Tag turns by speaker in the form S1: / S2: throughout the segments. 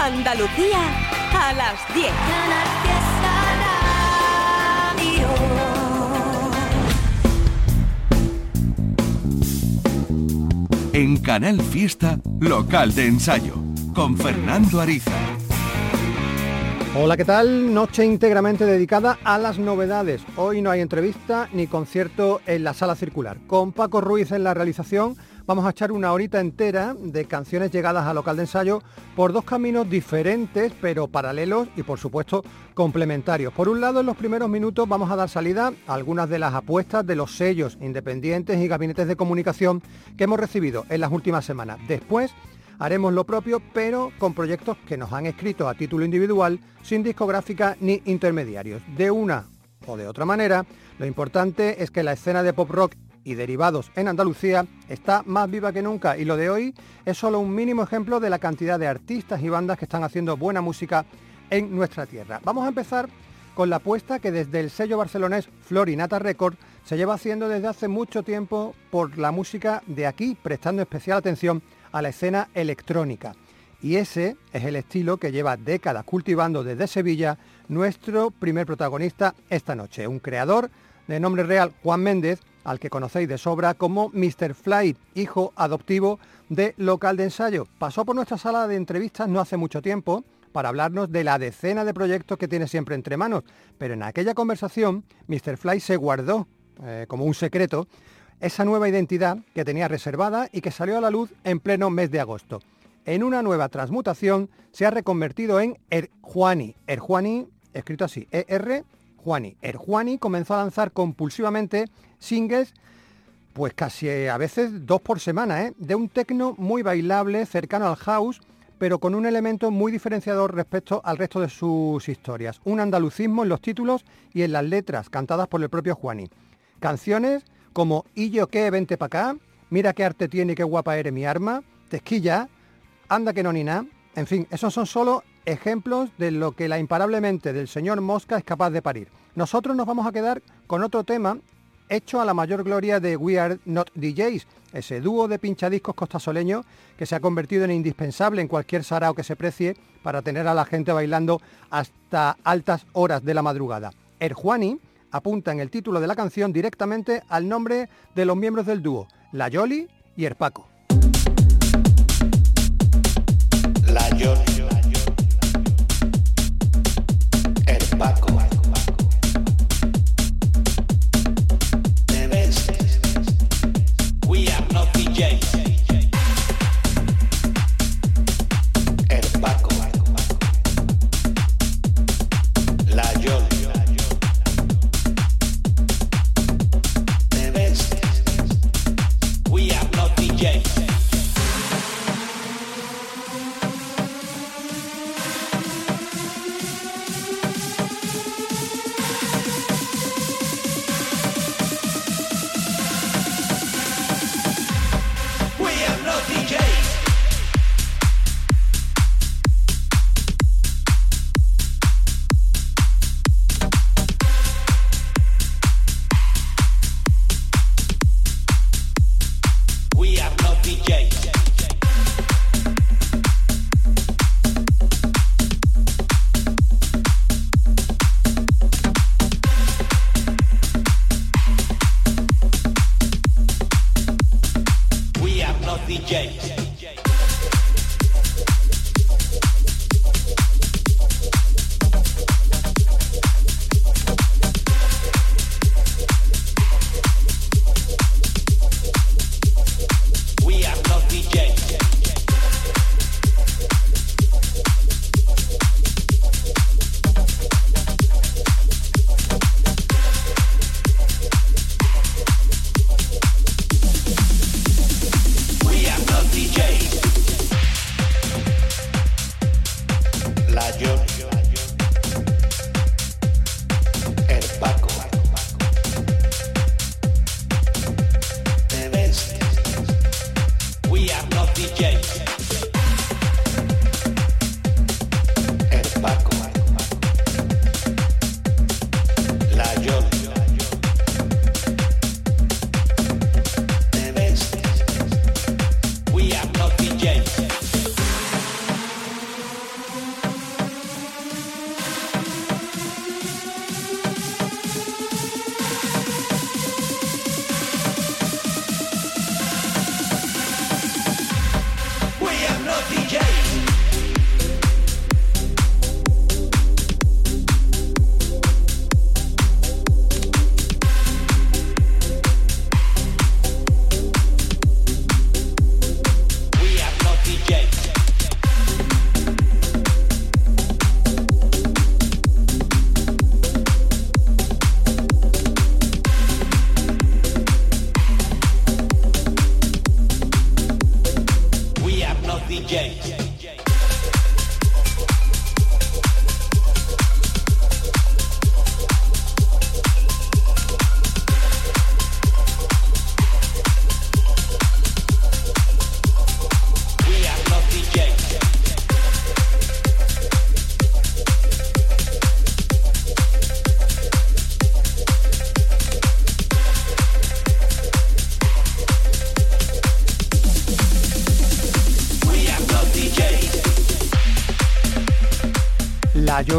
S1: Andalucía a las 10.
S2: En Canal Fiesta, local de ensayo, con Fernando Ariza.
S3: Hola, ¿qué tal? Noche íntegramente dedicada a las novedades. Hoy no hay entrevista ni concierto en la sala circular. Con Paco Ruiz en la realización vamos a echar una horita entera de canciones llegadas al local de ensayo por dos caminos diferentes pero paralelos y por supuesto complementarios. Por un lado en los primeros minutos vamos a dar salida a algunas de las apuestas de los sellos independientes y gabinetes de comunicación que hemos recibido en las últimas semanas. Después haremos lo propio, pero con proyectos que nos han escrito a título individual, sin discográfica ni intermediarios. De una o de otra manera, lo importante es que la escena de pop rock y derivados en Andalucía está más viva que nunca y lo de hoy es solo un mínimo ejemplo de la cantidad de artistas y bandas que están haciendo buena música en nuestra tierra. Vamos a empezar con la apuesta que desde el sello barcelonés Florinata Record se lleva haciendo desde hace mucho tiempo por la música de aquí, prestando especial atención a la escena electrónica. Y ese es el estilo que lleva décadas cultivando desde Sevilla nuestro primer protagonista esta noche, un creador de nombre real Juan Méndez, al que conocéis de sobra como Mr. Flight, hijo adoptivo de local de ensayo. Pasó por nuestra sala de entrevistas no hace mucho tiempo para hablarnos de la decena de proyectos que tiene siempre entre manos, pero en aquella conversación Mr. Fly se guardó eh, como un secreto esa nueva identidad que tenía reservada y que salió a la luz en pleno mes de agosto. En una nueva transmutación se ha reconvertido en Erjuani. Erjuani, escrito así, E-R Juani. Erjuani comenzó a lanzar compulsivamente singles, pues casi a veces dos por semana, ¿eh? de un tecno muy bailable, cercano al house, pero con un elemento muy diferenciador respecto al resto de sus historias. Un andalucismo en los títulos y en las letras, cantadas por el propio Juani. Canciones como Y yo qué, vente pa' acá, Mira qué arte tiene qué guapa eres mi arma, Tesquilla, Anda que no ni nada. En fin, esos son solo ejemplos de lo que la imparablemente del señor Mosca es capaz de parir. Nosotros nos vamos a quedar con otro tema hecho a la mayor gloria de We Are Not DJs, ese dúo de pinchadiscos costasoleño que se ha convertido en indispensable en cualquier sarao que se precie para tener a la gente bailando hasta altas horas de la madrugada. Erjuani apunta en el título de la canción directamente al nombre de los miembros del dúo, La Yoli y Erpaco.
S4: La Yoli.
S3: game.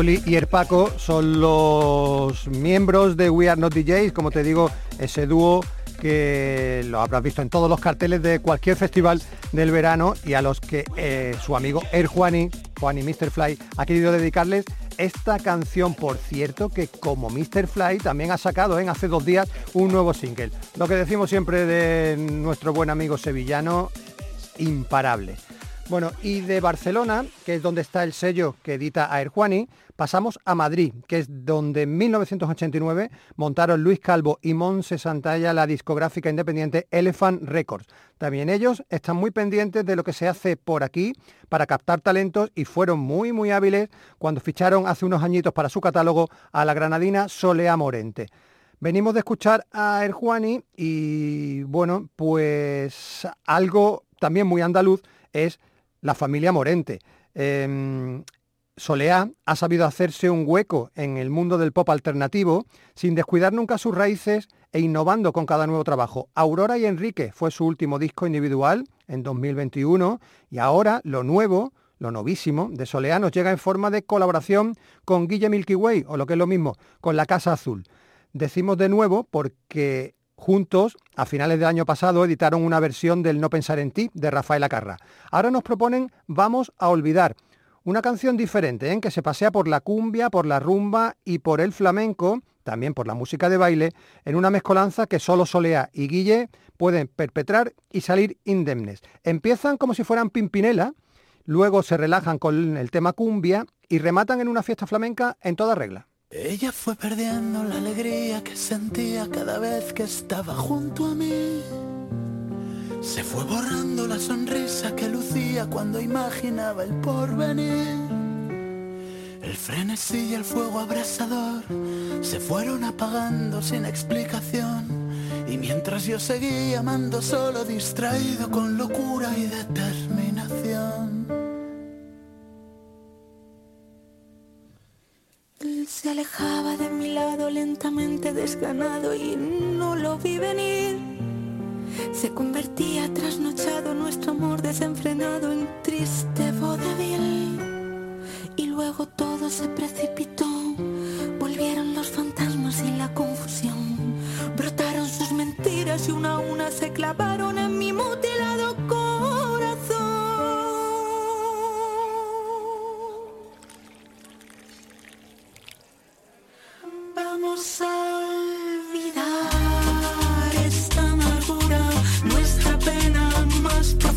S3: Y el Paco son los miembros de We Are Not DJs, como te digo, ese dúo que lo habrás visto en todos los carteles de cualquier festival del verano y a los que eh, su amigo Air Juani, Juani Mr. Fly, ha querido dedicarles esta canción, por cierto, que como Mr. Fly también ha sacado en hace dos días un nuevo single. Lo que decimos siempre de nuestro buen amigo sevillano, imparable. Bueno, y de Barcelona, que es donde está el sello que edita Air Juani, pasamos a Madrid, que es donde en 1989 montaron Luis Calvo y Monse Santalla la discográfica independiente Elephant Records. También ellos están muy pendientes de lo que se hace por aquí para captar talentos y fueron muy muy hábiles cuando ficharon hace unos añitos para su catálogo a la granadina Solea Morente. Venimos de escuchar a Air Juani y bueno, pues algo también muy andaluz es la familia Morente. Eh, Soleá ha sabido hacerse un hueco en el mundo del pop alternativo sin descuidar nunca sus raíces e innovando con cada nuevo trabajo. Aurora y Enrique fue su último disco individual en 2021 y ahora lo nuevo, lo novísimo de Soleá nos llega en forma de colaboración con Guille Milky Way o lo que es lo mismo, con La Casa Azul. Decimos de nuevo porque Juntos, a finales del año pasado, editaron una versión del No pensar en ti de Rafael Acarra. Ahora nos proponen Vamos a olvidar, una canción diferente, ¿eh? que se pasea por la cumbia, por la rumba y por el flamenco, también por la música de baile, en una mezcolanza que solo Solea y Guille pueden perpetrar y salir indemnes. Empiezan como si fueran Pimpinela, luego se relajan con el tema cumbia y rematan en una fiesta flamenca en toda regla.
S5: Ella fue perdiendo la alegría que sentía cada vez que estaba junto a mí. Se fue borrando la sonrisa que lucía cuando imaginaba el porvenir. El frenesí y el fuego abrasador se fueron apagando sin explicación. Y mientras yo seguía amando solo distraído con locura y determinación.
S6: Se alejaba de mi lado lentamente desganado y no lo vi venir. Se convertía trasnochado nuestro amor desenfrenado en triste vodevil. Y luego todo se precipitó. Volvieron los fantasmas y la confusión. Brotaron sus mentiras y una a una se clavaron en mi mutilado vamos a olvidar esta amargura, nuestra pena más.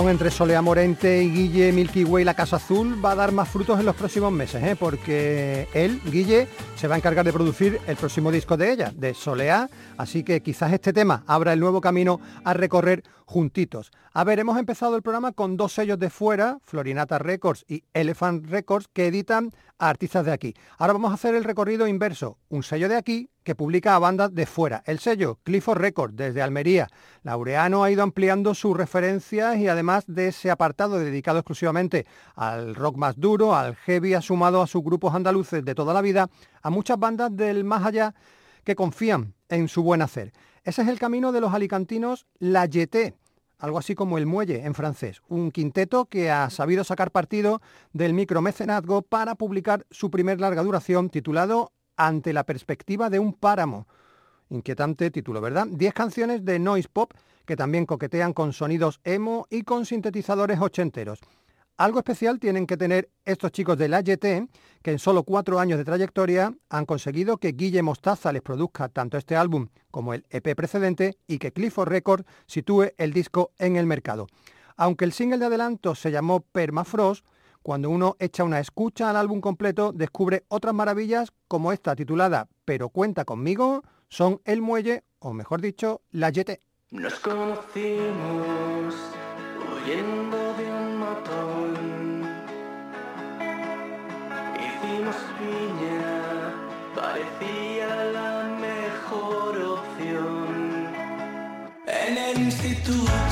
S3: Unión entre Solea Morente y Guille Milky Way La Casa Azul va a dar más frutos en los próximos meses, ¿eh? porque él, Guille, se va a encargar de producir el próximo disco de ella, de Solea, así que quizás este tema abra el nuevo camino a recorrer juntitos. A ver, hemos empezado el programa con dos sellos de fuera, Florinata Records y Elephant Records, que editan a artistas de aquí. Ahora vamos a hacer el recorrido inverso, un sello de aquí que publica a bandas de fuera. El sello Clifford Records desde Almería. Laureano ha ido ampliando sus referencias y además de ese apartado dedicado exclusivamente al rock más duro, al heavy, ha sumado a sus grupos andaluces de toda la vida a muchas bandas del más allá que confían en su buen hacer. Ese es el camino de los alicantinos La Yeté, algo así como el muelle en francés, un quinteto que ha sabido sacar partido del micromecenazgo para publicar su primer larga duración titulado Ante la perspectiva de un páramo. Inquietante título, ¿verdad? Diez canciones de noise pop que también coquetean con sonidos emo y con sintetizadores ochenteros. Algo especial tienen que tener estos chicos de la YT, que en solo cuatro años de trayectoria han conseguido que Guille Mostaza les produzca tanto este álbum como el EP precedente y que Clifford Records sitúe el disco en el mercado. Aunque el single de adelanto se llamó Permafrost, cuando uno echa una escucha al álbum completo descubre otras maravillas como esta titulada Pero cuenta conmigo, son El Muelle, o mejor dicho, la YT.
S7: Nos conocimos. Hicimos piña, parecía la mejor opción. En el instituto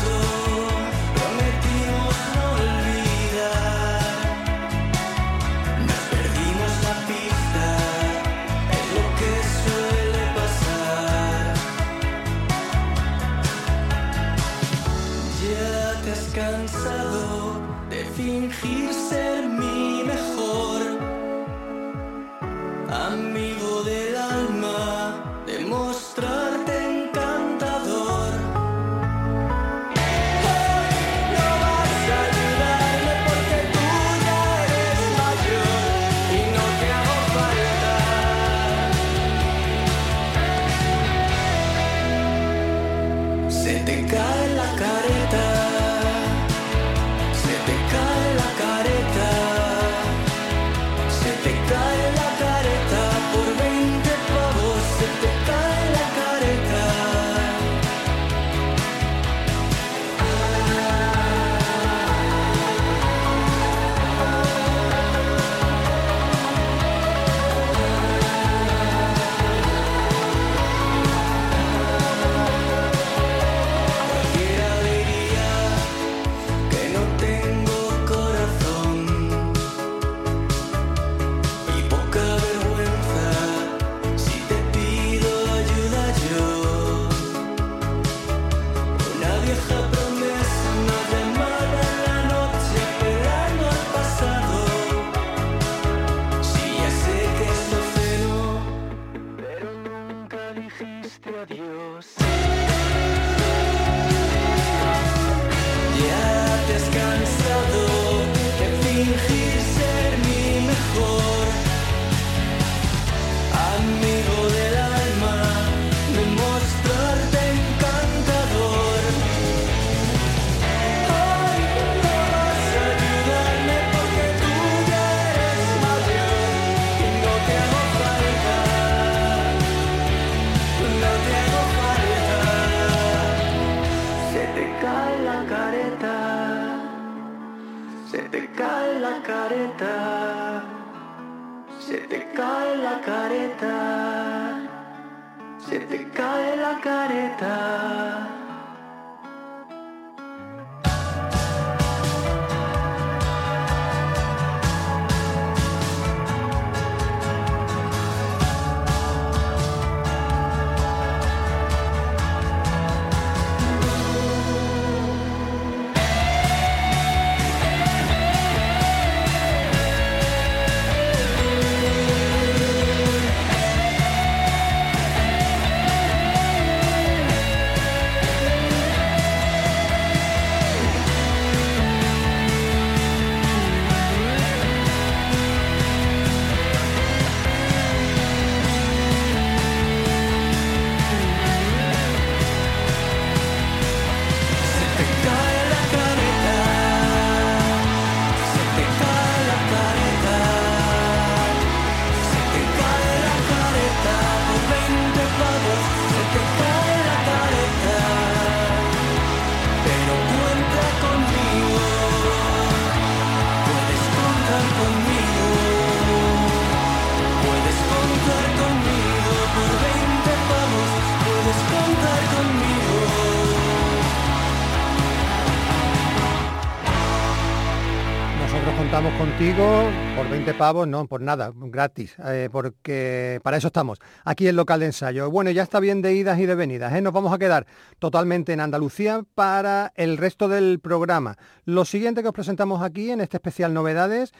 S3: contigo por 20 pavos, no, por nada, gratis, eh, porque para eso estamos, aquí el local de ensayo. Bueno, ya está bien de idas y de venidas, ¿eh? nos vamos a quedar totalmente en Andalucía para el resto del programa. Lo siguiente que os presentamos aquí en este especial Novedades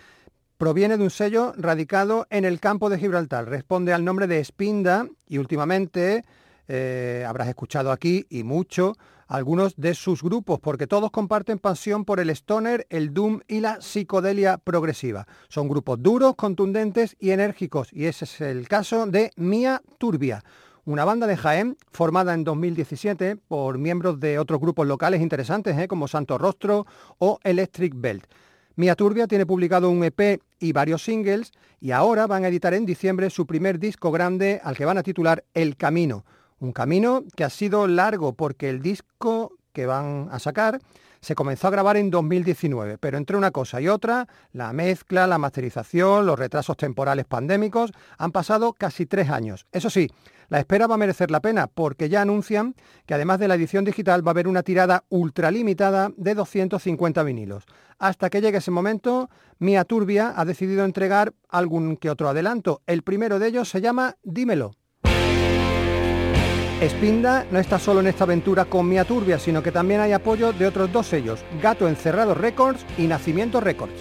S3: proviene de un sello radicado en el campo de Gibraltar, responde al nombre de Spinda y últimamente eh, habrás escuchado aquí y mucho algunos de sus grupos, porque todos comparten pasión por el stoner, el doom y la psicodelia progresiva. Son grupos duros, contundentes y enérgicos, y ese es el caso de Mía Turbia, una banda de Jaén formada en 2017 por miembros de otros grupos locales interesantes, ¿eh? como Santo Rostro o Electric Belt. Mía Turbia tiene publicado un EP y varios singles y ahora van a editar en diciembre su primer disco grande al que van a titular El Camino un camino que ha sido largo porque el disco que van a sacar se comenzó a grabar en 2019, pero entre una cosa y otra, la mezcla, la masterización, los retrasos temporales pandémicos, han pasado casi tres años. Eso sí, la espera va a merecer la pena porque ya anuncian que además de la edición digital va a haber una tirada ultralimitada de 250 vinilos. Hasta que llegue ese momento, Mia Turbia ha decidido entregar algún que otro adelanto. El primero de ellos se llama Dímelo. Spinda no está solo en esta aventura con Mia Turbia, sino que también hay apoyo de otros dos sellos, Gato Encerrado Records y Nacimiento Records.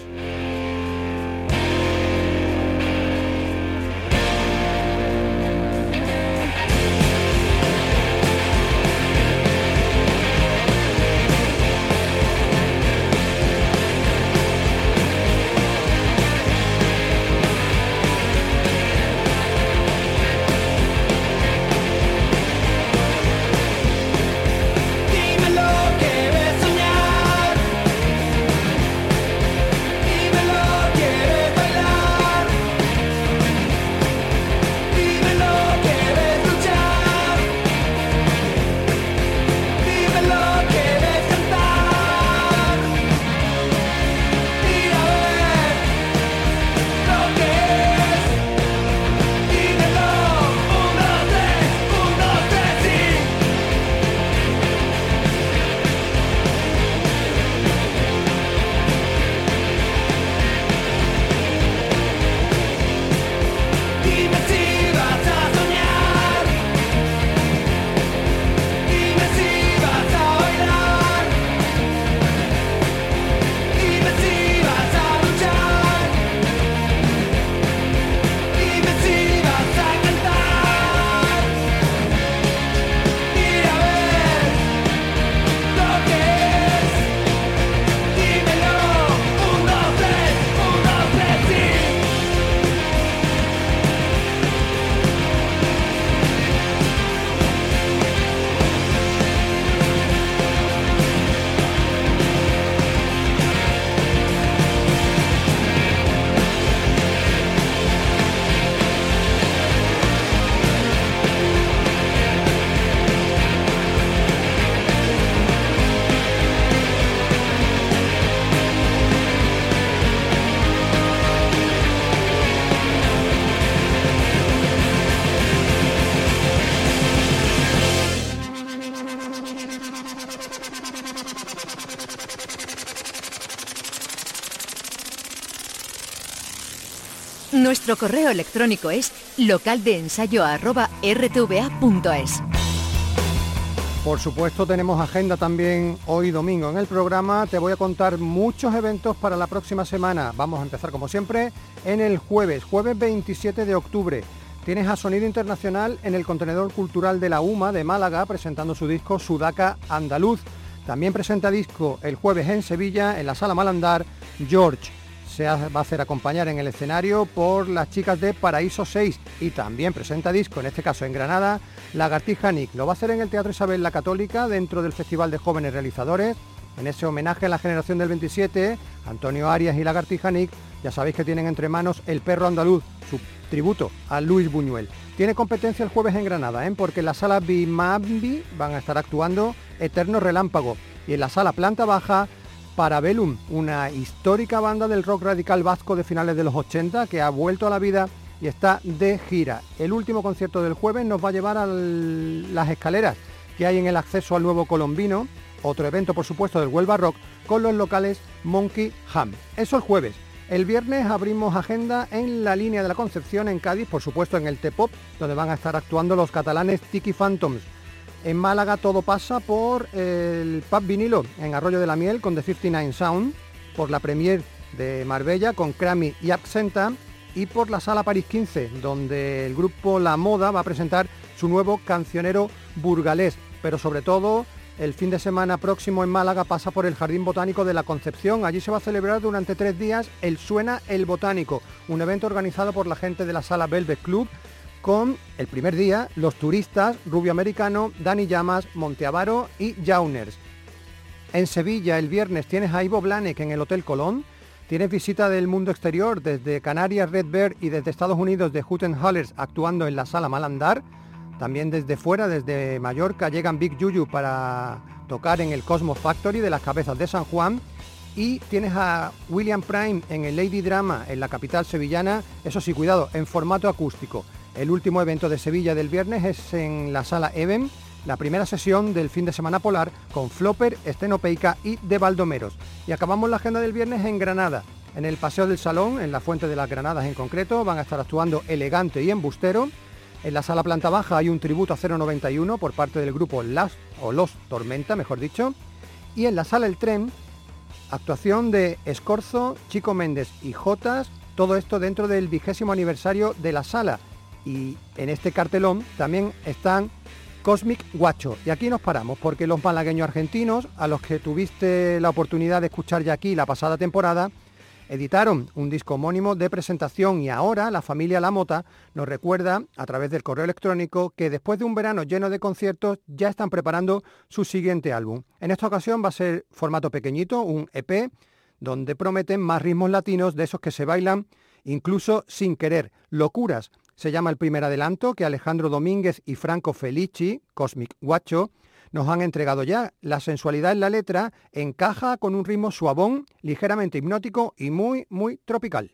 S1: Nuestro correo electrónico es localdeensayo.rtva.es.
S3: Por supuesto tenemos agenda también hoy domingo en el programa. Te voy a contar muchos eventos para la próxima semana. Vamos a empezar como siempre en el jueves, jueves 27 de octubre. Tienes a Sonido Internacional en el contenedor cultural de la UMA de Málaga presentando su disco Sudaca Andaluz. También presenta disco el jueves en Sevilla en la Sala Malandar George se va a hacer acompañar en el escenario por las chicas de Paraíso 6 y también presenta disco, en este caso en Granada, Lagartija Nick. Lo va a hacer en el Teatro Isabel la Católica dentro del Festival de Jóvenes Realizadores. En ese homenaje a la generación del 27, Antonio Arias y Lagartija Nick, ya sabéis que tienen entre manos El Perro Andaluz, su tributo a Luis Buñuel. Tiene competencia el jueves en Granada, ¿eh? porque en la sala Bimambi van a estar actuando Eterno Relámpago y en la sala Planta Baja Parabellum, una histórica banda del rock radical vasco de finales de los 80 que ha vuelto a la vida y está de gira. El último concierto del jueves nos va a llevar a las escaleras que hay en el acceso al nuevo colombino, otro evento por supuesto del Huelva Rock, con los locales Monkey Ham. Eso el jueves. El viernes abrimos agenda en la línea de la Concepción en Cádiz, por supuesto en el T-Pop, donde van a estar actuando los catalanes Tiki Phantoms. En Málaga todo pasa por el pub vinilo en Arroyo de la Miel con The 59 Sound, por la premier de Marbella con Crami y Absenta y por la Sala París 15, donde el grupo La Moda va a presentar su nuevo cancionero burgalés, pero sobre todo el fin de semana próximo en Málaga pasa por el Jardín Botánico de la Concepción. Allí se va a celebrar durante tres días el Suena el Botánico, un evento organizado por la gente de la sala Velvet Club con el primer día los turistas Rubio Americano, Dani Llamas, Monteavaro y Jauners. En Sevilla el viernes tienes a Ivo Blanek en el Hotel Colón. Tienes visita del mundo exterior desde Canarias Red Bear y desde Estados Unidos de Hutton Hollers actuando en la sala Malandar. También desde fuera, desde Mallorca, llegan Big Yuyu para tocar en el Cosmos Factory de las Cabezas de San Juan. Y tienes a William Prime en el Lady Drama en la capital sevillana, eso sí, cuidado, en formato acústico. El último evento de Sevilla del viernes es en la sala Even, la primera sesión del fin de semana polar con Flopper, Estenopeica y De Baldomeros. Y acabamos la agenda del viernes en Granada. En el Paseo del Salón, en la Fuente de las Granadas en concreto, van a estar actuando Elegante y Embustero. En la sala planta baja hay un tributo a 091 por parte del grupo Las o Los Tormenta, mejor dicho. Y en la sala El Tren, actuación de Escorzo, Chico Méndez y Jotas, todo esto dentro del vigésimo aniversario de la sala. Y en este cartelón también están Cosmic Guacho. Y aquí nos paramos porque los malagueños argentinos, a los que tuviste la oportunidad de escuchar ya aquí la pasada temporada, editaron un disco homónimo de presentación y ahora la familia La Mota nos recuerda a través del correo electrónico que después de un verano lleno de conciertos ya están preparando su siguiente álbum. En esta ocasión va a ser formato pequeñito, un EP, donde prometen más ritmos latinos de esos que se bailan incluso sin querer. Locuras se llama el primer adelanto que Alejandro Domínguez y Franco Felici, Cosmic Guacho, nos han entregado ya. La sensualidad en la letra encaja con un ritmo suavón, ligeramente hipnótico y muy, muy tropical.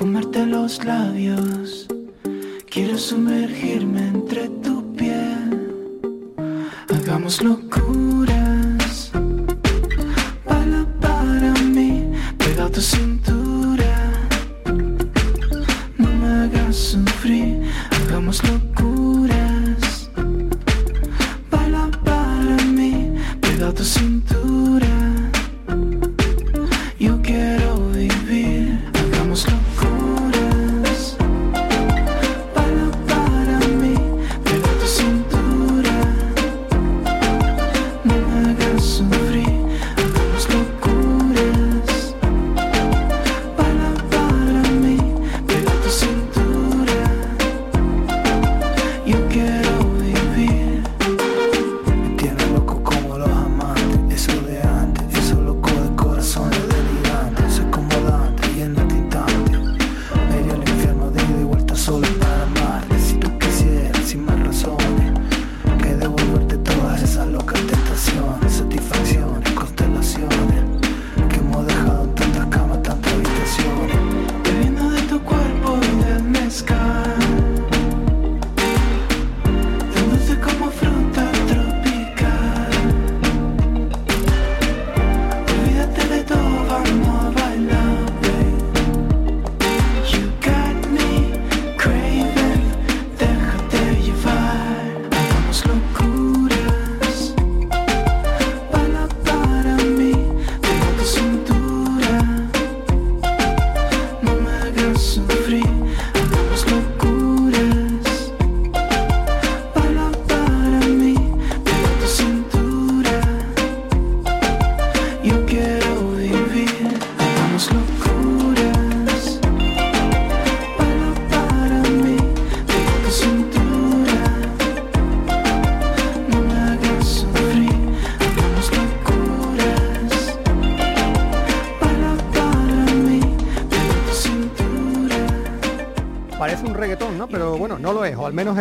S5: Comerte los labios. Quiero sumergirme entre tu piel. Hagamos locuras. Baila para mí, pega a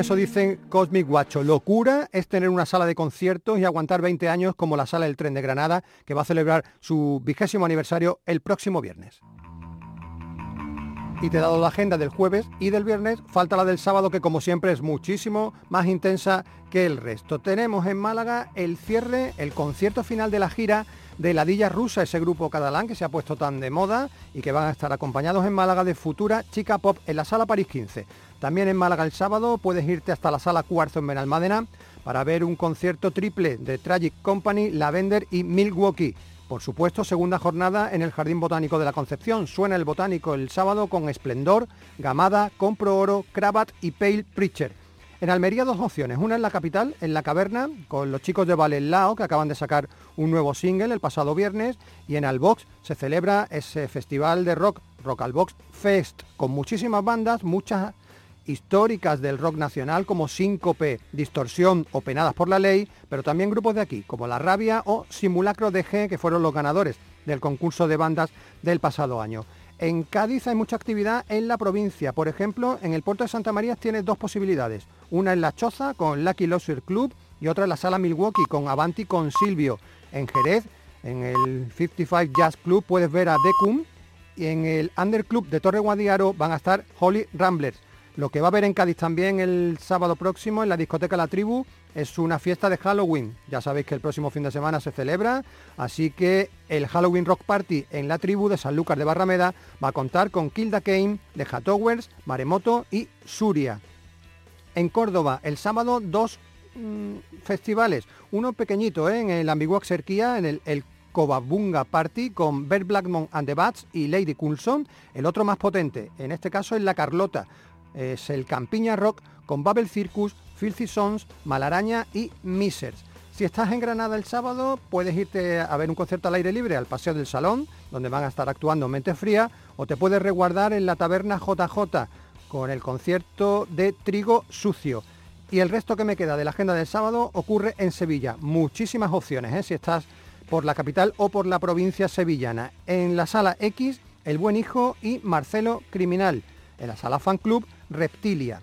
S3: eso dicen Cosmic Guacho. Locura es tener una sala de conciertos y aguantar 20 años como la Sala del Tren de Granada, que va a celebrar su vigésimo aniversario el próximo viernes. Y te he dado la agenda del jueves y del viernes, falta la del sábado que como siempre es muchísimo más intensa que el resto. Tenemos en Málaga el cierre, el concierto final de la gira de Ladilla Rusa, ese grupo catalán que se ha puesto tan de moda y que van a estar acompañados en Málaga de Futura Chica Pop en la Sala París 15. También en Málaga el sábado puedes irte hasta la Sala Cuarzo en Benalmádena para ver un concierto triple de Tragic Company, Lavender y Milwaukee. Por supuesto, segunda jornada en el Jardín Botánico de la Concepción. Suena el botánico el sábado con Esplendor, Gamada, Compro Oro, Cravat y Pale Preacher. En Almería dos opciones, una en la capital, en la caverna, con los chicos de Valelao, que acaban de sacar un nuevo single el pasado viernes, y en Albox se celebra ese festival de rock, Rock Albox Fest, con muchísimas bandas, muchas históricas del rock nacional como Síncope, Distorsión o Penadas por la Ley, pero también grupos de aquí, como La Rabia o Simulacro DG, que fueron los ganadores del concurso de bandas del pasado año. En Cádiz hay mucha actividad en la provincia. Por ejemplo, en el puerto de Santa María tienes dos posibilidades. Una en La Choza con Lucky Loser Club y otra en la sala Milwaukee con Avanti con Silvio. En Jerez, en el 55 Jazz Club puedes ver a Decum y en el Under Club de Torre Guadiaro van a estar Holly Ramblers. Lo que va a haber en Cádiz también el sábado próximo en la discoteca La Tribu es una fiesta de Halloween. Ya sabéis que el próximo fin de semana se celebra, así que el Halloween Rock Party en La Tribu de Sanlúcar de Barrameda va a contar con Kilda Kane, The Hatowers, Maremoto y Suria. En Córdoba, el sábado, dos mm, festivales. Uno pequeñito ¿eh? en el Ambiguo Xerquía, en el, el Covabunga Party con Bert Blackmon and the Bats y Lady Coulson. El otro más potente, en este caso es La Carlota. Es el Campiña Rock con Babel Circus, Filthy Sons, Malaraña y Misers. Si estás en Granada el sábado, puedes irte a ver un concierto al aire libre al Paseo del Salón, donde van a estar actuando Mente Fría, o te puedes resguardar en la taberna JJ con el concierto de Trigo Sucio. Y el resto que me queda de la agenda del sábado ocurre en Sevilla. Muchísimas opciones, ¿eh? si estás por la capital o por la provincia sevillana. En la sala X, El Buen Hijo y Marcelo Criminal. En la sala Fan Club, Reptilia.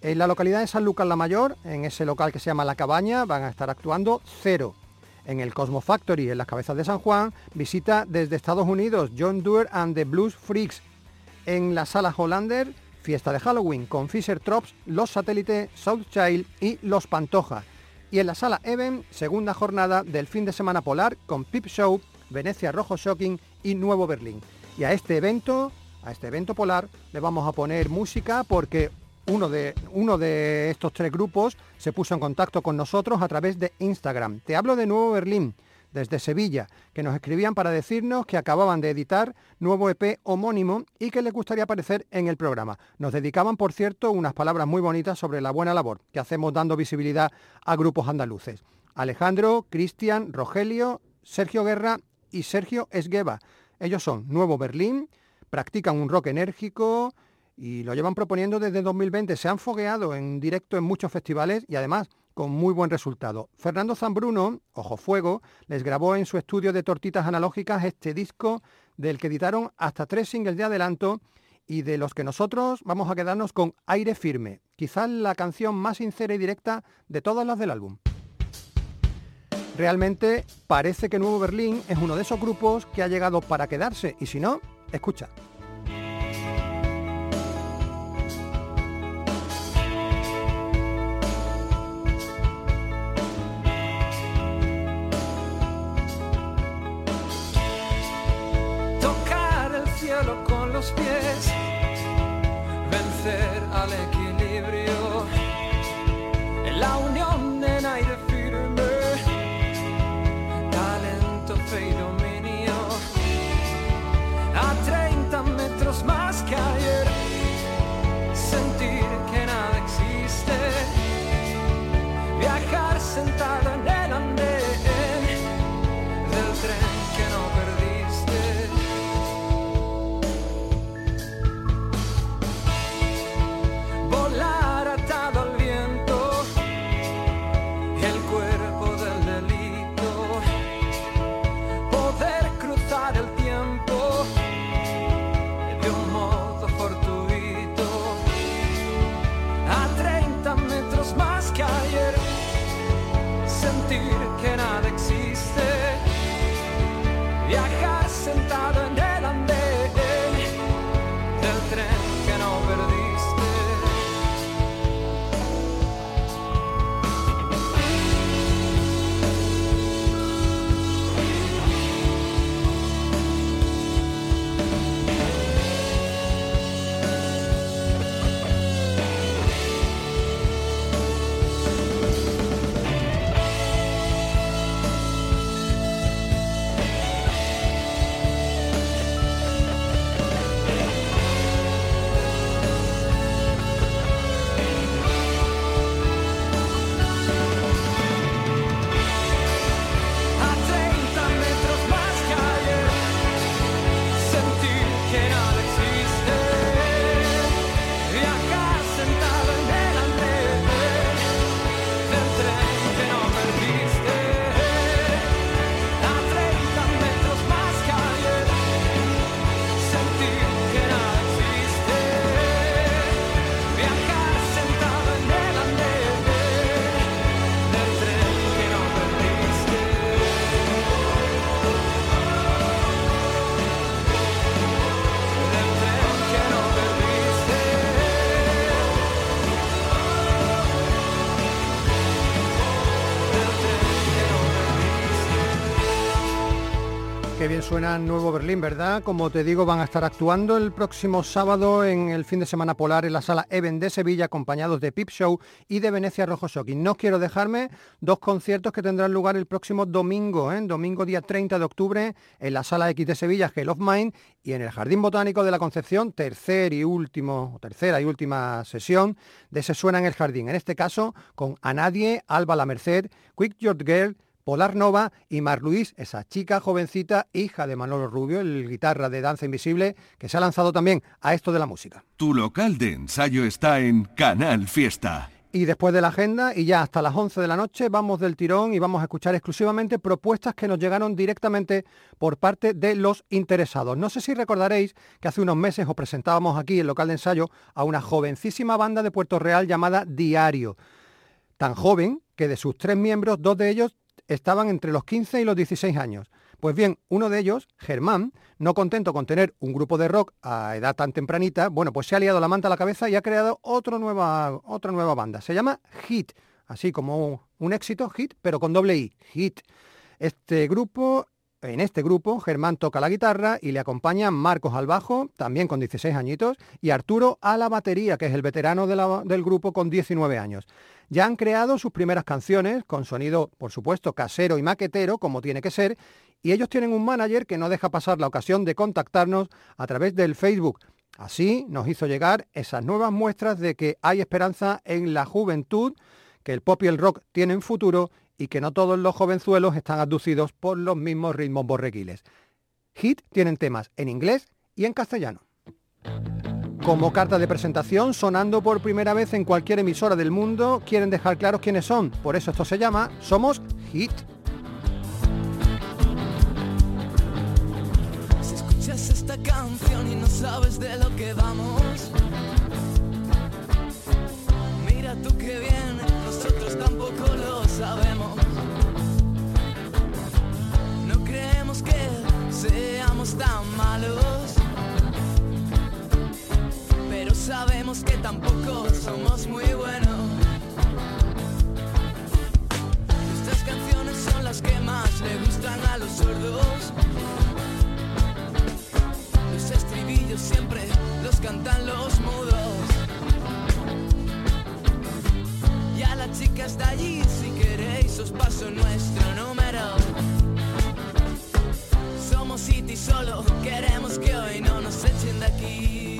S3: En la localidad de San Lucas la Mayor, en ese local que se llama La Cabaña, van a estar actuando Cero. En el Cosmo Factory, en las cabezas de San Juan, visita desde Estados Unidos John Doerr and the Blues Freaks. En la sala Hollander, fiesta de Halloween con Fisher Trops, Los Satélites, Southchild y Los Pantoja. Y en la sala Even, segunda jornada del fin de semana polar con Pip Show, Venecia Rojo Shocking y Nuevo Berlín. Y a este evento, a este evento polar, le vamos a poner música porque uno de, uno de estos tres grupos se puso en contacto con nosotros a través de Instagram. Te hablo de Nuevo Berlín, desde Sevilla, que nos escribían para decirnos que acababan de editar nuevo EP homónimo y que les gustaría aparecer en el programa. Nos dedicaban, por cierto, unas palabras muy bonitas sobre la buena labor que hacemos dando visibilidad a grupos andaluces. Alejandro, Cristian, Rogelio, Sergio Guerra y Sergio Esgueva. Ellos son Nuevo Berlín, practican un rock enérgico, y lo llevan proponiendo desde 2020. Se han fogueado en directo en muchos festivales y además con muy buen resultado. Fernando Zambruno, Ojo Fuego, les grabó en su estudio de tortitas analógicas este disco del que editaron hasta tres singles de adelanto y de los que nosotros vamos a quedarnos con Aire Firme, quizás la canción más sincera y directa de todas las del álbum. Realmente parece que Nuevo Berlín es uno de esos grupos que ha llegado para quedarse y si no, escucha. Suena Nuevo Berlín, ¿verdad? Como te digo, van a estar actuando el próximo sábado en el fin de semana polar en la sala Even de Sevilla, acompañados de Pip Show y de Venecia Rojo Shocking. No quiero dejarme dos conciertos que tendrán lugar el próximo domingo, ¿eh? domingo día 30 de octubre, en la sala X de Sevilla, Hell of Mind, y en el Jardín Botánico de la Concepción, tercer y último, tercera y última sesión de Se Suena en el Jardín. En este caso, con A Nadie, Alba La Merced, Quick Your Girl, Polar Nova y Mar Luis, esa chica jovencita, hija de Manolo Rubio, el guitarra de Danza Invisible, que se ha lanzado también a esto de la música.
S2: Tu local de ensayo está en Canal Fiesta.
S3: Y después de la agenda y ya hasta las 11 de la noche vamos del tirón y vamos a escuchar exclusivamente propuestas que nos llegaron directamente por parte de los interesados. No sé si recordaréis que hace unos meses os presentábamos aquí en local de ensayo a una jovencísima banda de Puerto Real llamada Diario. Tan joven que de sus tres miembros, dos de ellos estaban entre los 15 y los 16 años. Pues bien, uno de ellos, Germán, no contento con tener un grupo de rock a edad tan tempranita, bueno, pues se ha liado la manta a la cabeza y ha creado otra nueva, otra nueva banda. Se llama Hit, así como un éxito, Hit, pero con doble I, Hit. Este grupo, en este grupo, Germán toca la guitarra y le acompañan Marcos al bajo, también con 16 añitos, y Arturo a la batería, que es el veterano del grupo con 19 años. Ya han creado sus primeras canciones, con sonido, por supuesto, casero y maquetero, como tiene que ser, y ellos tienen un manager que no deja pasar la ocasión de contactarnos a través del Facebook. Así nos hizo llegar esas nuevas muestras de que hay esperanza en la juventud, que el pop y el rock tienen futuro y que no todos los jovenzuelos están abducidos por los mismos ritmos borrequiles. Hit tienen temas en inglés y en castellano. Como carta de presentación, sonando por primera vez en cualquier emisora del mundo, quieren dejar claros quiénes son. Por eso esto se llama Somos Hit.
S7: Mira tú nosotros tampoco lo sabemos. No que seamos tan malos, pero sabemos que tampoco somos muy buenos. Estas canciones son las que más le gustan a los sordos. Los estribillos siempre los cantan los mudos. Y a las chicas de allí, si queréis, os paso nuestro número. City, solo queremos que hoy no nos echen de aquí.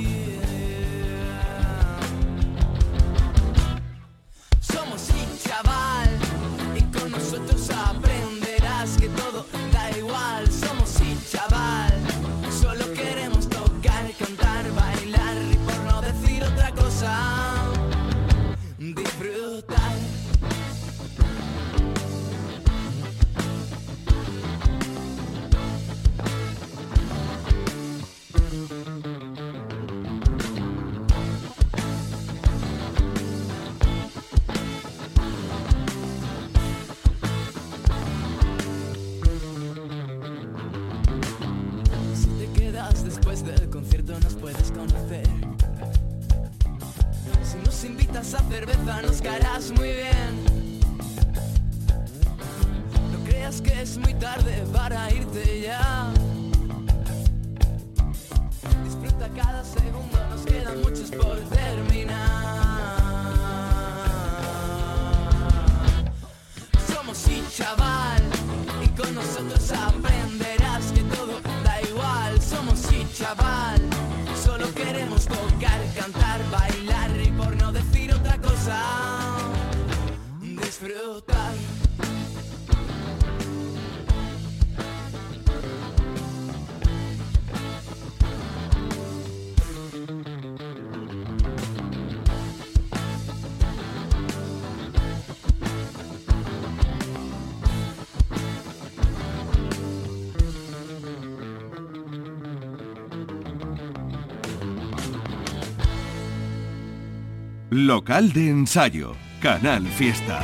S2: Local de ensayo. Canal Fiesta.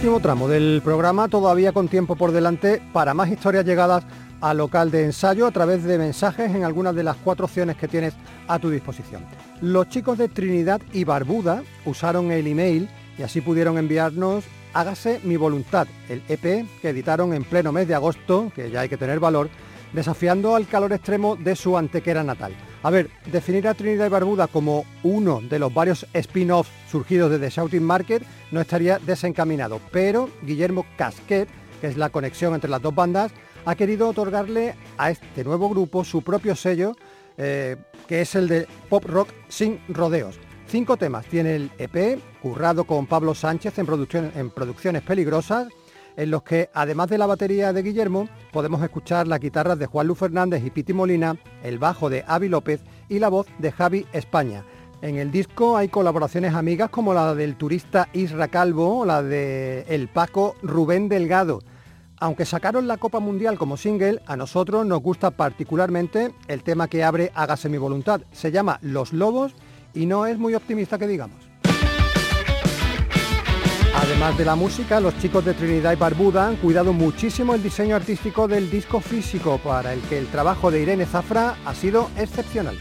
S3: Último tramo del programa, todavía con tiempo por delante para más historias llegadas al local de ensayo a través de mensajes en algunas de las cuatro opciones que tienes a tu disposición. Los chicos de Trinidad y Barbuda usaron el email y así pudieron enviarnos Hágase mi voluntad, el EP que editaron en pleno mes de agosto, que ya hay que tener valor, desafiando al calor extremo de su antequera natal. A ver, definir a Trinidad y Barbuda como uno de los varios spin-offs surgidos de The Shouting Market no estaría desencaminado, pero Guillermo Casquet, que es la conexión entre las dos bandas, ha querido otorgarle a este nuevo grupo su propio sello, eh, que es el de pop rock sin rodeos. Cinco temas tiene el EP, currado con Pablo Sánchez en, en producciones peligrosas, en los que, además de la batería de Guillermo, podemos escuchar las guitarras de Juan Luis Fernández y Piti Molina, el bajo de Avi López y la voz de Javi España. En el disco hay colaboraciones amigas como la del turista Isra Calvo o la de el Paco Rubén Delgado. Aunque sacaron la Copa Mundial como single, a nosotros nos gusta particularmente el tema que abre Hágase mi voluntad. Se llama Los Lobos y no es muy optimista que digamos. Además de la música, los chicos de Trinidad y Barbuda han cuidado muchísimo el diseño artístico del disco físico, para el que el trabajo de Irene Zafra ha sido excepcional.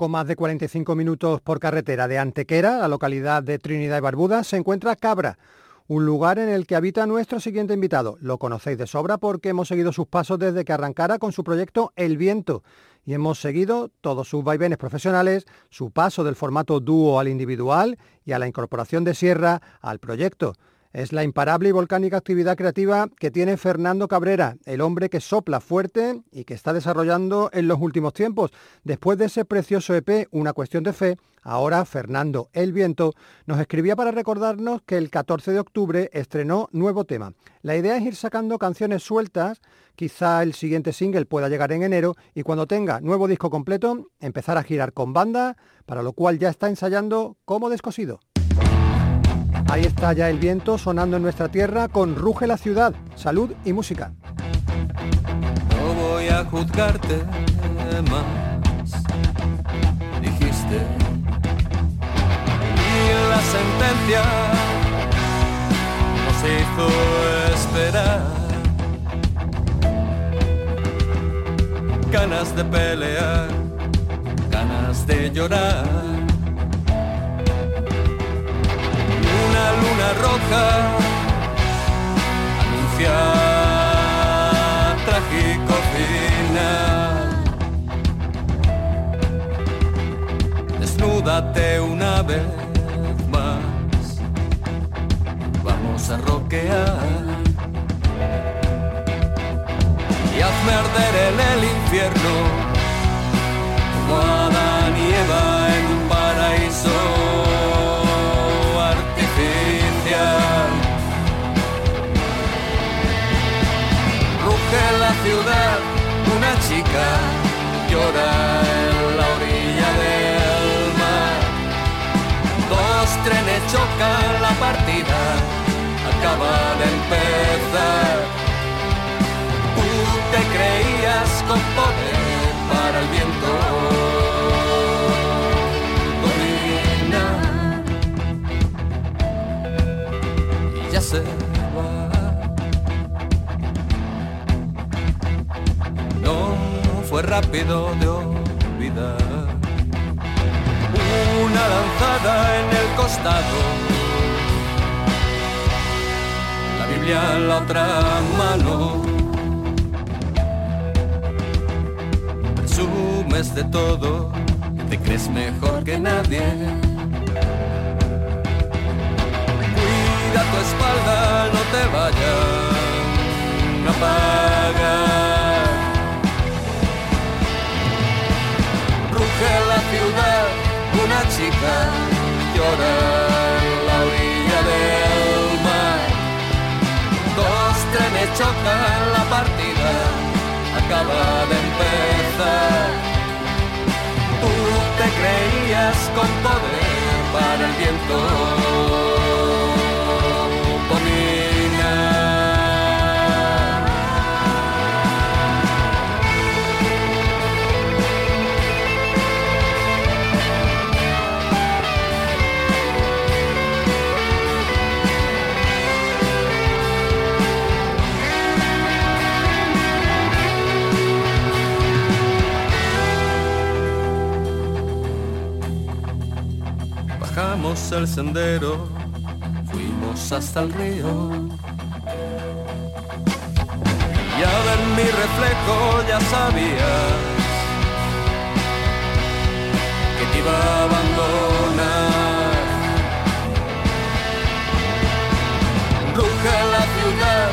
S3: Poco más de 45 minutos por carretera de Antequera, la localidad de Trinidad y Barbuda, se encuentra Cabra, un lugar en el que habita nuestro siguiente invitado. Lo conocéis de sobra porque hemos seguido sus pasos desde que arrancara con su proyecto El Viento y hemos seguido todos sus vaivenes profesionales, su paso del formato dúo al individual y a la incorporación de Sierra al proyecto. Es la imparable y volcánica actividad creativa que tiene Fernando Cabrera, el hombre que sopla fuerte y que está desarrollando en los últimos tiempos. Después de ese precioso EP, Una cuestión de fe, ahora Fernando El Viento nos escribía para recordarnos que el 14 de octubre estrenó nuevo tema. La idea es ir sacando canciones sueltas, quizá el siguiente single pueda llegar en enero y cuando tenga nuevo disco completo empezar a girar con banda, para lo cual ya está ensayando como descosido. Ahí está ya el viento sonando en nuestra tierra con Ruge la ciudad, salud y música.
S8: No voy a juzgarte más, dijiste. Y la sentencia nos hizo esperar. Ganas de pelear, ganas de llorar. Una luna roja anuncia trágico final. Desnúdate una vez más, vamos a rockear. Y hazme arder en el infierno, como Adán y Eva ciudad, una chica llora en la orilla del mar. Dos trenes chocan, la partida acaba de empezar. Tú te creías con poder rápido de olvidar. Una lanzada en el costado. La Biblia en la otra mano. Presumes de todo, te crees mejor que nadie. Cuida tu espalda, no te vayan a pagar. Ruge la ciudad, una chica llora en la orilla del mar. Dos trenes chocan, la partida acaba de empezar. Tú te creías con poder para el viento. El sendero, fuimos hasta el río. Y a ver mi reflejo ya sabías que te iba a abandonar. Ruge la ciudad,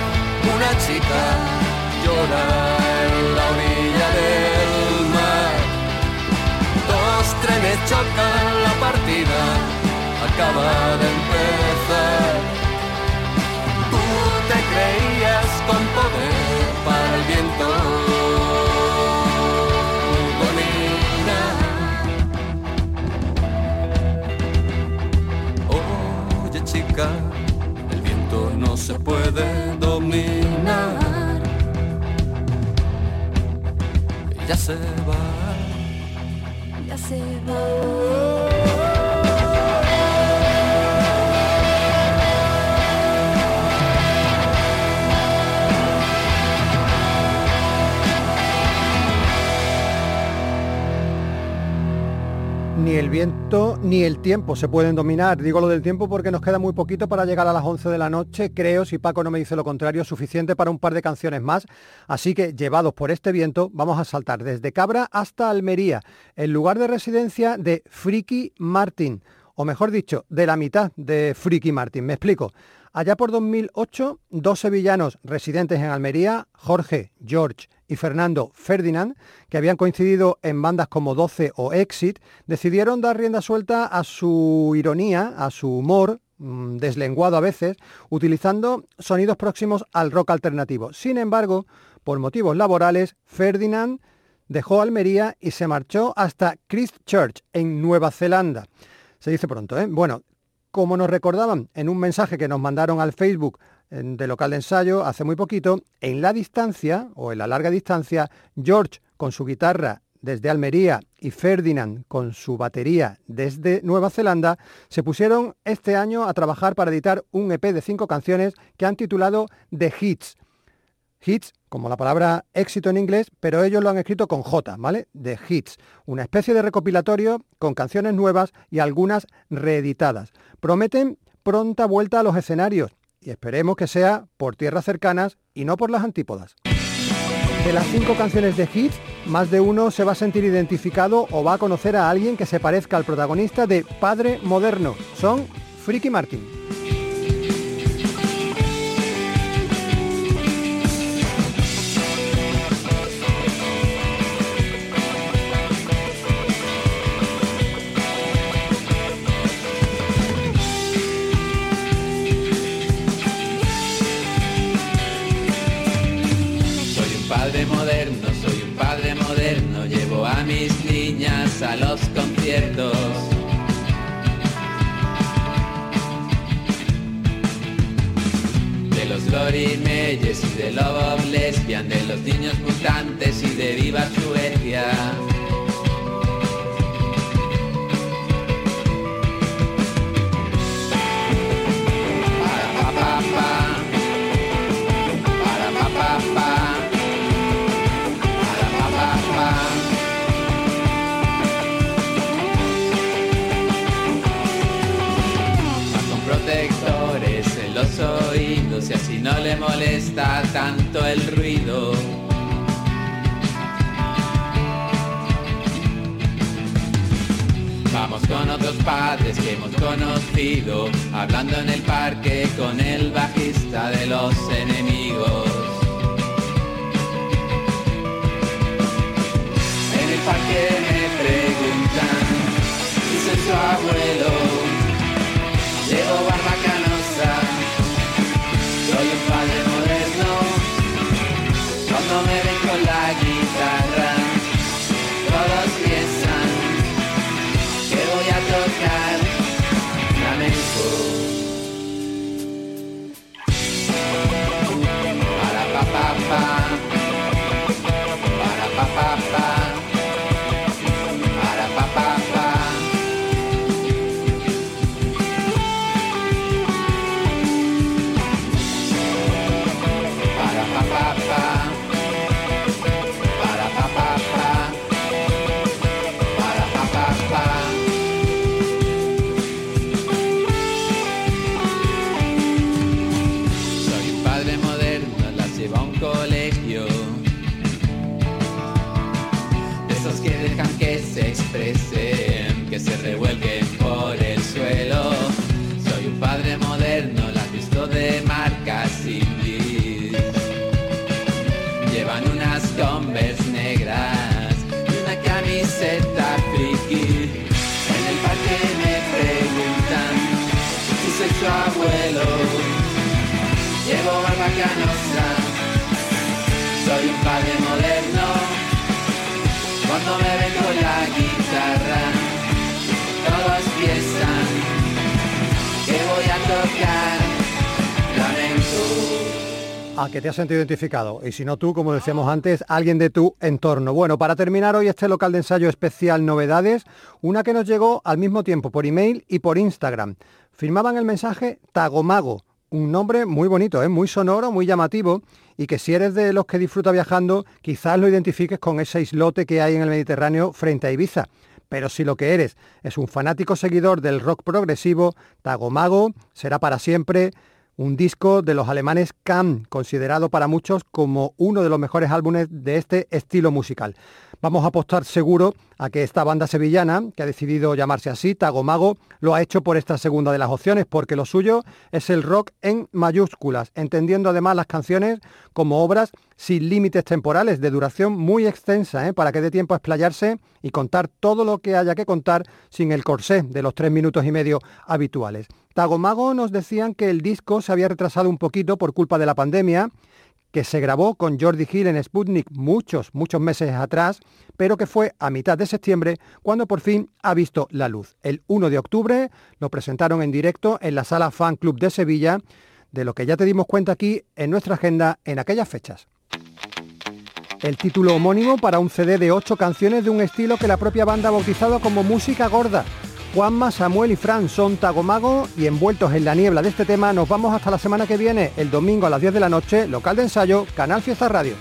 S8: una chica llora en la orilla del mar. Dos trenes chocan, la partida acaba de empezar. Tú te creías con poder para el viento. dominar. Oye chica, el viento no se puede dominar. Ya se va.
S6: Ya se va.
S3: Ni el viento ni el tiempo se pueden dominar. Digo lo del tiempo porque nos queda muy poquito para llegar a las 11 de la noche. Creo, si Paco no me dice lo contrario, suficiente para un par de canciones más. Así que, llevados por este viento, vamos a saltar desde Cabra hasta Almería, el lugar de residencia de Friki Martin. o mejor dicho, de la mitad de Friki Martin. Me explico. Allá por 2008, dos sevillanos residentes en Almería, Jorge, George y Fernando Ferdinand, que habían coincidido en bandas como 12 o Exit, decidieron dar rienda suelta a su ironía, a su humor, mm, deslenguado a veces, utilizando sonidos próximos al rock alternativo. Sin embargo, por motivos laborales, Ferdinand dejó Almería y se marchó hasta Christchurch, en Nueva Zelanda. Se dice pronto, ¿eh? Bueno, como nos recordaban en un mensaje que nos mandaron al Facebook de local de ensayo hace muy poquito, en la distancia o en la larga distancia, George con su guitarra desde Almería y Ferdinand con su batería desde Nueva Zelanda, se pusieron este año a trabajar para editar un EP de cinco canciones que han titulado The Hits. Hits, como la palabra éxito en inglés, pero ellos lo han escrito con J, ¿vale? The Hits, una especie de recopilatorio con canciones nuevas y algunas reeditadas. Prometen pronta vuelta a los escenarios y esperemos que sea por tierras cercanas y no por las antípodas. De las cinco canciones de Hits, más de uno se va a sentir identificado o va a conocer a alguien que se parezca al protagonista de Padre Moderno. Son Freaky Martin.
S9: A los conciertos. De los Glory Meyers y de Love Lesbian, de los niños mutantes y de Viva Suecia. No le molesta tanto el ruido. Vamos con otros padres que hemos conocido, hablando en el parque con el bajista de los enemigos. En el parque me preguntan si soy su abuelo. Llevo barba canosa, a. A que
S3: te has sentido identificado. Y si no tú, como decíamos antes, alguien de tu entorno. Bueno, para terminar hoy este local de ensayo especial novedades, una que nos llegó al mismo tiempo por email y por Instagram. Firmaban el mensaje Tagomago, un nombre muy bonito, ¿eh? muy sonoro, muy llamativo y que si eres de los que disfruta viajando, quizás lo identifiques con ese islote que hay en el Mediterráneo frente a Ibiza. Pero si lo que eres es un fanático seguidor del rock progresivo, Tagomago será para siempre un disco de los alemanes Cam, considerado para muchos como uno de los mejores álbumes de este estilo musical. Vamos a apostar seguro a que esta banda sevillana, que ha decidido llamarse así, Tagomago, lo ha hecho por esta segunda de las opciones, porque lo suyo es el rock en mayúsculas, entendiendo además las canciones como obras sin límites temporales, de duración muy extensa, ¿eh? para que dé tiempo a explayarse y contar todo lo que haya que contar sin el corsé de los tres minutos y medio habituales. Tagomago nos decían que el disco se había retrasado un poquito por culpa de la pandemia que se grabó con Jordi Hill en Sputnik muchos, muchos meses atrás, pero que fue a mitad de septiembre cuando por fin ha visto la luz. El 1 de octubre lo presentaron en directo en la sala Fan Club de Sevilla, de lo que ya te dimos cuenta aquí en nuestra agenda en aquellas fechas. El título homónimo para un CD de ocho canciones de un estilo que la propia banda ha bautizado como música gorda, Juanma, Samuel y Fran son Tagomago y envueltos en la niebla de este tema nos vamos hasta la semana que viene, el domingo a las 10 de la noche, local de ensayo, Canal Fiesta Radio.